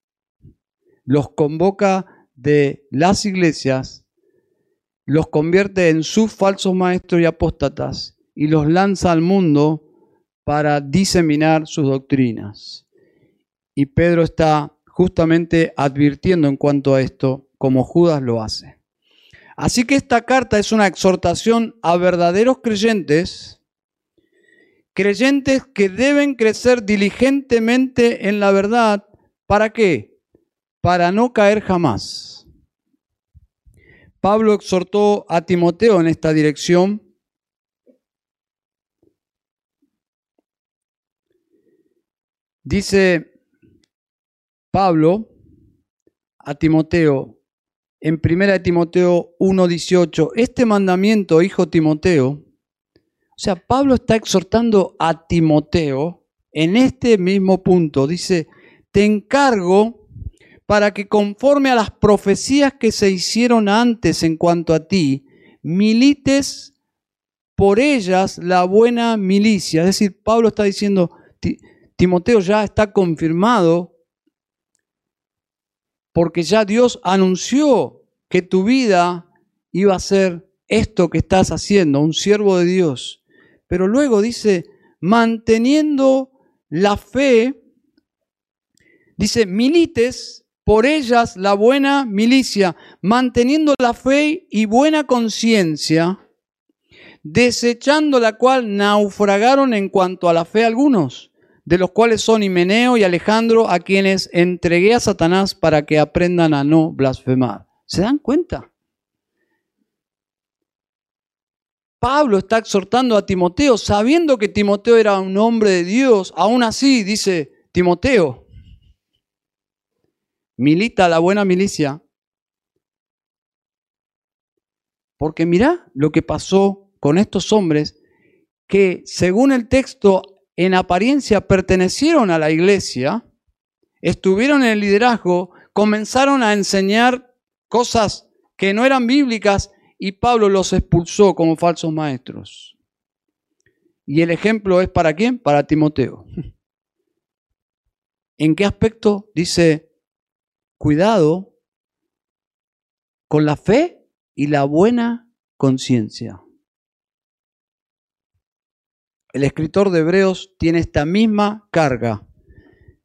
los convoca de las iglesias, los convierte en sus falsos maestros y apóstatas y los lanza al mundo para diseminar sus doctrinas. Y Pedro está justamente advirtiendo en cuanto a esto, como Judas lo hace. Así que esta carta es una exhortación a verdaderos creyentes, creyentes que deben crecer diligentemente en la verdad. ¿Para qué? Para no caer jamás. Pablo exhortó a Timoteo en esta dirección. Dice Pablo a Timoteo en 1 Timoteo 1:18, este mandamiento, hijo Timoteo, o sea, Pablo está exhortando a Timoteo en este mismo punto. Dice, te encargo para que conforme a las profecías que se hicieron antes en cuanto a ti, milites por ellas la buena milicia. Es decir, Pablo está diciendo, Timoteo ya está confirmado porque ya Dios anunció que tu vida iba a ser esto que estás haciendo, un siervo de Dios. Pero luego dice, manteniendo la fe, dice, milites por ellas la buena milicia, manteniendo la fe y buena conciencia, desechando la cual naufragaron en cuanto a la fe algunos, de los cuales son Himeneo y Alejandro, a quienes entregué a Satanás para que aprendan a no blasfemar. ¿Se dan cuenta? Pablo está exhortando a Timoteo, sabiendo que Timoteo era un hombre de Dios, aún así dice, Timoteo, milita la buena milicia. Porque mira lo que pasó con estos hombres que según el texto en apariencia pertenecieron a la iglesia, estuvieron en el liderazgo, comenzaron a enseñar cosas que no eran bíblicas y Pablo los expulsó como falsos maestros. Y el ejemplo es para quién? Para Timoteo. ¿En qué aspecto? Dice, cuidado con la fe y la buena conciencia. El escritor de Hebreos tiene esta misma carga.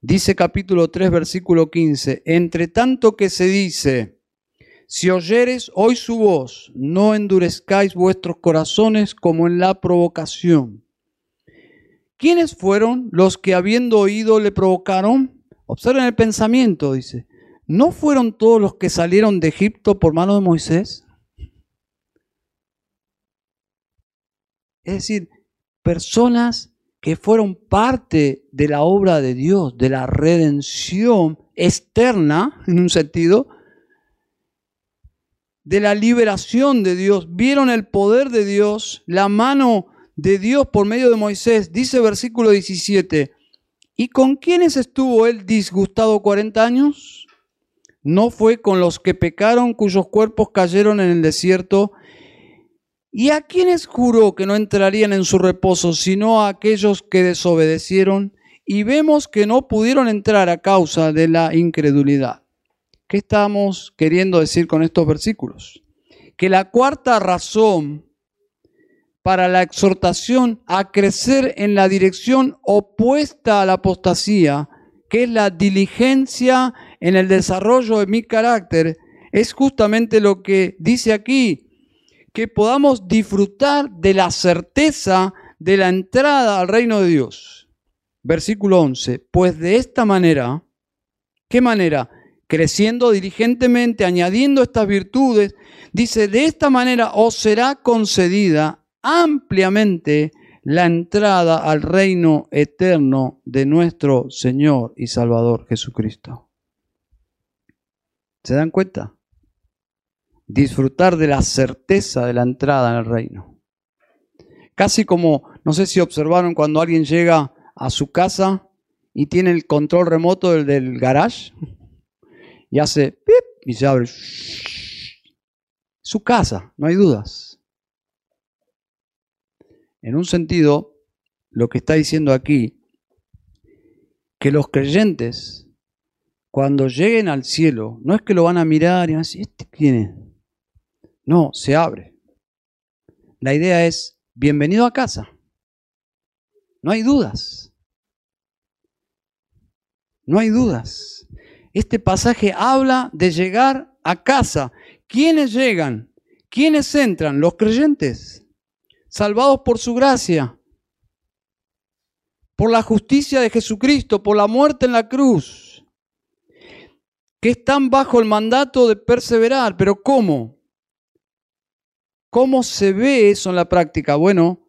Dice capítulo 3, versículo 15, entre tanto que se dice, si oyeres hoy su voz, no endurezcáis vuestros corazones como en la provocación. ¿Quiénes fueron los que habiendo oído le provocaron? Observen el pensamiento, dice. ¿No fueron todos los que salieron de Egipto por mano de Moisés? Es decir, personas que fueron parte de la obra de Dios, de la redención externa, en un sentido, de la liberación de Dios, vieron el poder de Dios, la mano de Dios por medio de Moisés. Dice versículo 17, ¿y con quiénes estuvo él disgustado 40 años? No fue con los que pecaron, cuyos cuerpos cayeron en el desierto. ¿Y a quiénes juró que no entrarían en su reposo, sino a aquellos que desobedecieron? Y vemos que no pudieron entrar a causa de la incredulidad. ¿Qué estamos queriendo decir con estos versículos? Que la cuarta razón para la exhortación a crecer en la dirección opuesta a la apostasía, que es la diligencia en el desarrollo de mi carácter, es justamente lo que dice aquí, que podamos disfrutar de la certeza de la entrada al reino de Dios. Versículo 11, pues de esta manera, ¿qué manera? creciendo diligentemente, añadiendo estas virtudes, dice, de esta manera os será concedida ampliamente la entrada al reino eterno de nuestro Señor y Salvador Jesucristo. ¿Se dan cuenta? Disfrutar de la certeza de la entrada en el reino. Casi como, no sé si observaron cuando alguien llega a su casa y tiene el control remoto del, del garage y hace pip y se abre. Su casa, no hay dudas. En un sentido, lo que está diciendo aquí, que los creyentes, cuando lleguen al cielo, no es que lo van a mirar y van a decir, ¿este quién es? No, se abre. La idea es, bienvenido a casa. No hay dudas. No hay dudas. Este pasaje habla de llegar a casa. ¿Quiénes llegan? ¿Quiénes entran? Los creyentes, salvados por su gracia, por la justicia de Jesucristo, por la muerte en la cruz, que están bajo el mandato de perseverar. Pero ¿cómo? ¿Cómo se ve eso en la práctica? Bueno,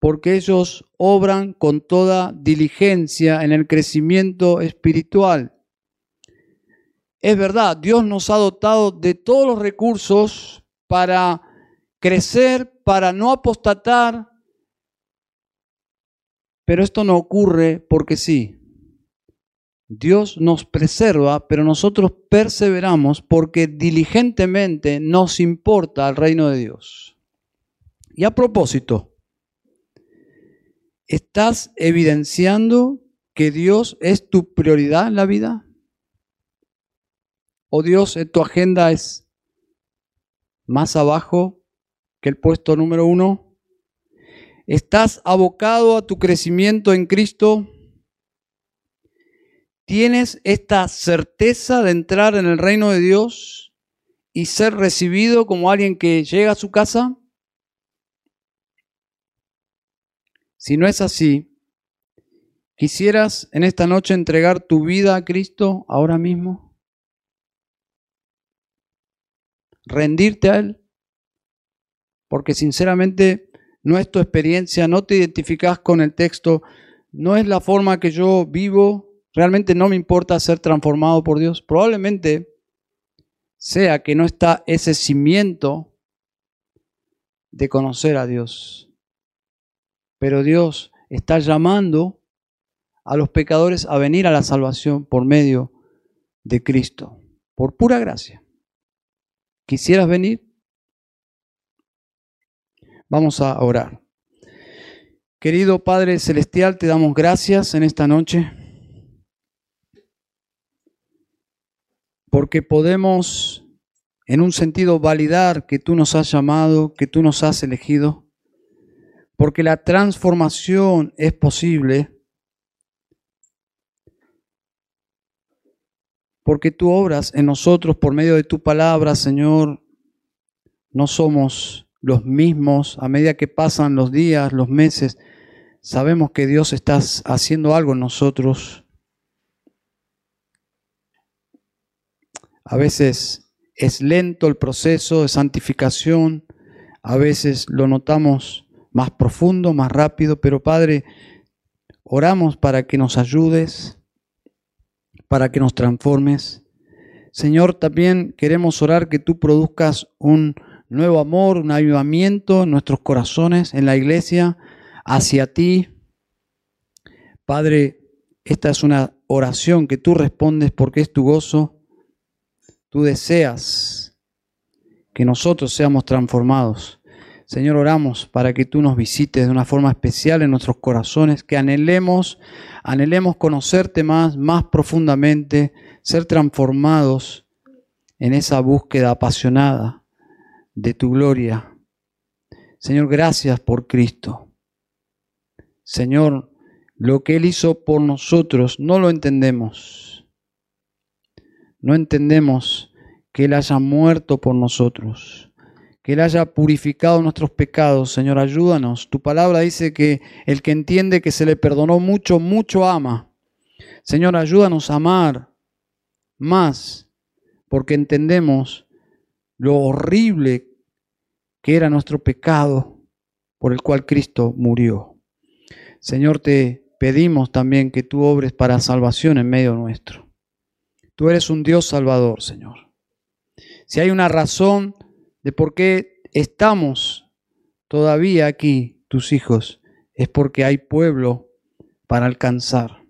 porque ellos obran con toda diligencia en el crecimiento espiritual. Es verdad, Dios nos ha dotado de todos los recursos para crecer, para no apostatar, pero esto no ocurre porque sí. Dios nos preserva, pero nosotros perseveramos porque diligentemente nos importa el reino de Dios. Y a propósito, ¿estás evidenciando que Dios es tu prioridad en la vida? ¿O Dios en tu agenda es más abajo que el puesto número uno? ¿Estás abocado a tu crecimiento en Cristo? ¿Tienes esta certeza de entrar en el reino de Dios y ser recibido como alguien que llega a su casa? Si no es así, ¿quisieras en esta noche entregar tu vida a Cristo ahora mismo? rendirte a Él, porque sinceramente no es tu experiencia, no te identificas con el texto, no es la forma que yo vivo, realmente no me importa ser transformado por Dios. Probablemente sea que no está ese cimiento de conocer a Dios. Pero Dios está llamando a los pecadores a venir a la salvación por medio de Cristo, por pura gracia. ¿Quisieras venir? Vamos a orar. Querido Padre Celestial, te damos gracias en esta noche porque podemos en un sentido validar que tú nos has llamado, que tú nos has elegido, porque la transformación es posible porque tú obras en nosotros por medio de tu palabra, Señor. No somos los mismos a medida que pasan los días, los meses. Sabemos que Dios está haciendo algo en nosotros. A veces es lento el proceso de santificación, a veces lo notamos más profundo, más rápido, pero Padre, oramos para que nos ayudes para que nos transformes. Señor, también queremos orar que tú produzcas un nuevo amor, un avivamiento en nuestros corazones, en la iglesia, hacia ti. Padre, esta es una oración que tú respondes porque es tu gozo. Tú deseas que nosotros seamos transformados. Señor, oramos para que tú nos visites de una forma especial en nuestros corazones, que anhelemos, anhelemos conocerte más, más profundamente, ser transformados en esa búsqueda apasionada de tu gloria. Señor, gracias por Cristo. Señor, lo que Él hizo por nosotros no lo entendemos. No entendemos que Él haya muerto por nosotros que Él haya purificado nuestros pecados. Señor, ayúdanos. Tu palabra dice que el que entiende que se le perdonó mucho, mucho ama. Señor, ayúdanos a amar más, porque entendemos lo horrible que era nuestro pecado por el cual Cristo murió. Señor, te pedimos también que tú obres para salvación en medio nuestro. Tú eres un Dios salvador, Señor. Si hay una razón de por qué estamos todavía aquí, tus hijos, es porque hay pueblo para alcanzar.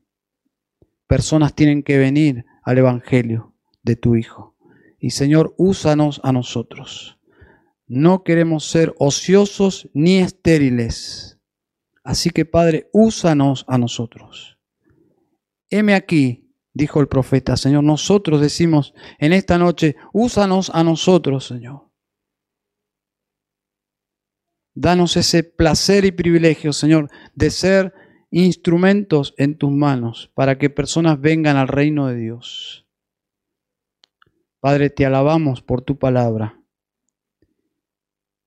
Personas tienen que venir al Evangelio de tu Hijo. Y Señor, úsanos a nosotros. No queremos ser ociosos ni estériles. Así que Padre, úsanos a nosotros. Heme aquí, dijo el profeta, Señor, nosotros decimos en esta noche, úsanos a nosotros, Señor. Danos ese placer y privilegio, Señor, de ser instrumentos en tus manos para que personas vengan al reino de Dios. Padre, te alabamos por tu palabra.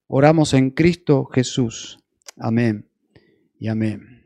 Oramos en Cristo Jesús. Amén y amén.